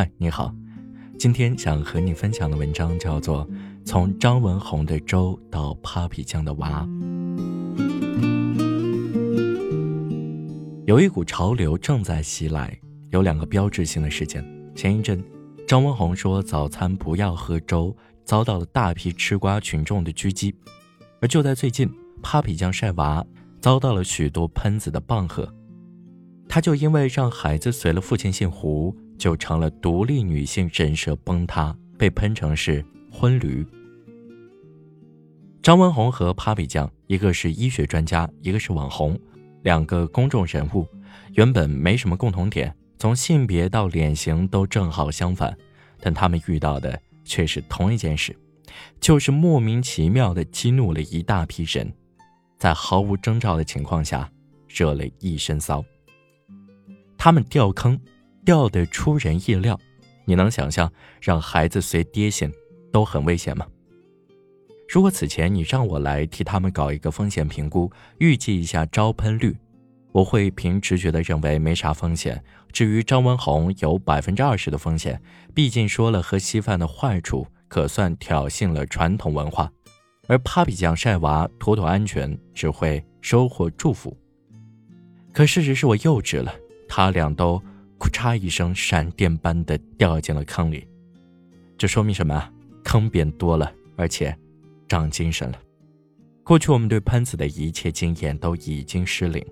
嗨，你好，今天想和你分享的文章叫做《从张文红的粥到 Papi 酱的娃》。有一股潮流正在袭来，有两个标志性的事件。前一阵，张文红说早餐不要喝粥，遭到了大批吃瓜群众的狙击；而就在最近，Papi 酱晒娃，遭到了许多喷子的棒喝。他就因为让孩子随了父亲姓胡，就成了独立女性人设崩塌，被喷成是婚驴。张文红和 Papi 酱，一个是医学专家，一个是网红，两个公众人物，原本没什么共同点，从性别到脸型都正好相反，但他们遇到的却是同一件事，就是莫名其妙的激怒了一大批人，在毫无征兆的情况下，惹了一身骚。他们掉坑，掉的出人意料。你能想象让孩子随爹姓都很危险吗？如果此前你让我来替他们搞一个风险评估，预计一下招喷率，我会凭直觉的认为没啥风险。至于张文红有百分之二十的风险，毕竟说了喝稀饭的坏处，可算挑衅了传统文化。而 Papi 酱晒娃妥妥安全，只会收获祝福。可事实是我幼稚了。他俩都“咔嚓”一声，闪电般的掉进了坑里。这说明什么？坑变多了，而且长精神了。过去我们对喷子的一切经验都已经失灵。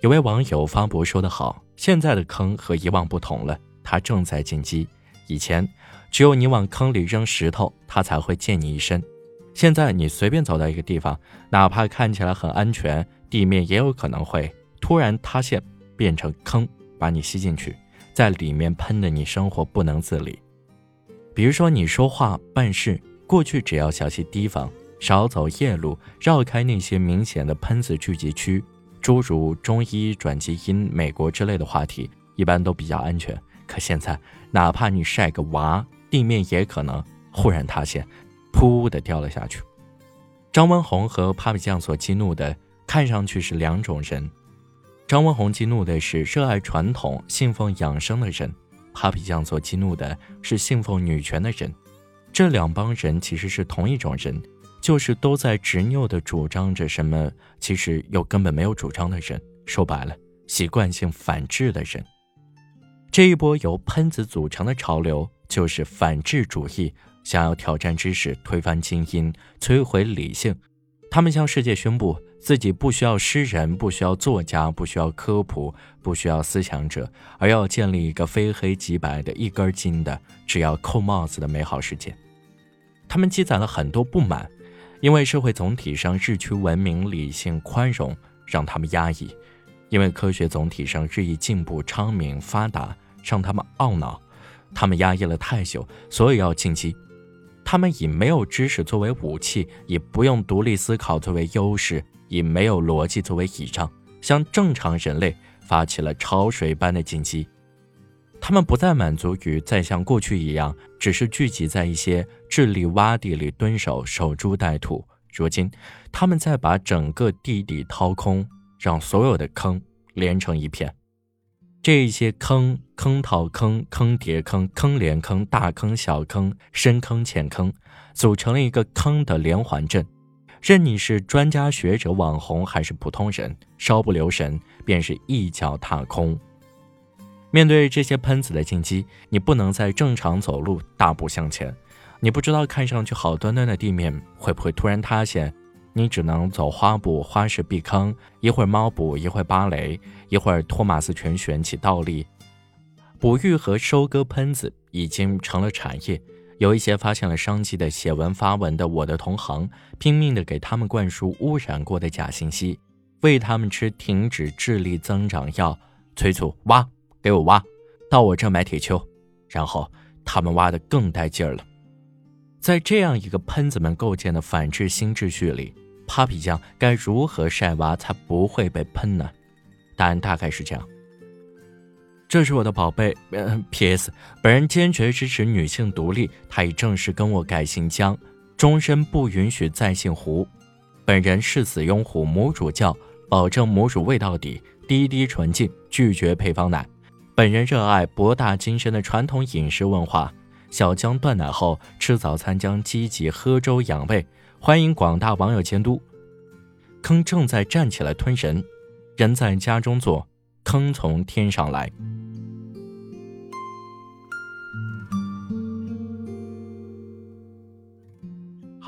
有位网友发博说得好：“现在的坑和以往不同了，它正在进击。以前只有你往坑里扔石头，它才会溅你一身；现在你随便走到一个地方，哪怕看起来很安全，地面也有可能会突然塌陷。”变成坑，把你吸进去，在里面喷的你生活不能自理。比如说你说话办事，过去只要小心提防，少走夜路，绕开那些明显的喷子聚集区，诸如中医、转基因、美国之类的话题，一般都比较安全。可现在，哪怕你晒个娃，地面也可能忽然塌陷，噗的掉了下去。张文红和帕米酱所激怒的，看上去是两种人。张文红激怒的是热爱传统、信奉养生的人，Papi 酱所激怒的是信奉女权的人。这两帮人其实是同一种人，就是都在执拗地主张着什么，其实又根本没有主张的人。说白了，习惯性反制的人。这一波由喷子组成的潮流，就是反智主义，想要挑战知识、推翻精英、摧毁理性。他们向世界宣布。自己不需要诗人，不需要作家，不需要科普，不需要思想者，而要建立一个非黑即白的、一根筋的、只要扣帽子的美好世界。他们积攒了很多不满，因为社会总体上日趋文明、理性、宽容，让他们压抑；因为科学总体上日益进步、昌明、发达，让他们懊恼。他们压抑了太久，所以要进击。他们以没有知识作为武器，以不用独立思考作为优势。以没有逻辑作为倚仗，向正常人类发起了潮水般的进击。他们不再满足于再像过去一样，只是聚集在一些智力洼地里蹲守、守株待兔。如今，他们在把整个地底掏空，让所有的坑连成一片。这些坑、坑套坑、坑叠坑、坑连坑、大坑、小坑、深坑、浅坑，组成了一个坑的连环阵。任你是专家学者、网红还是普通人，稍不留神便是一脚踏空。面对这些喷子的进击，你不能再正常走路，大步向前。你不知道看上去好端端的地面会不会突然塌陷，你只能走花步，花式避坑，一会儿猫步，一会儿芭蕾，一会儿托马斯全旋起倒立。哺育和收割喷子已经成了产业。有一些发现了商机的写文发文的我的同行，拼命的给他们灌输污染过的假信息，喂他们吃停止智力增长药，催促挖，给我挖，到我这买铁锹，然后他们挖的更带劲儿了。在这样一个喷子们构建的反制新秩序里，Papi 酱该如何晒娃才不会被喷呢？答案大概是这样。这是我的宝贝，嗯，PS 本人坚决支持女性独立，她已正式跟我改姓江，终身不允许再姓胡。本人誓死拥护母乳教，保证母乳喂到底，滴滴纯净，拒绝配方奶。本人热爱博大精深的传统饮食文化。小江断奶后吃早餐将积极喝粥养胃，欢迎广大网友监督。坑正在站起来吞人，人在家中坐，坑从天上来。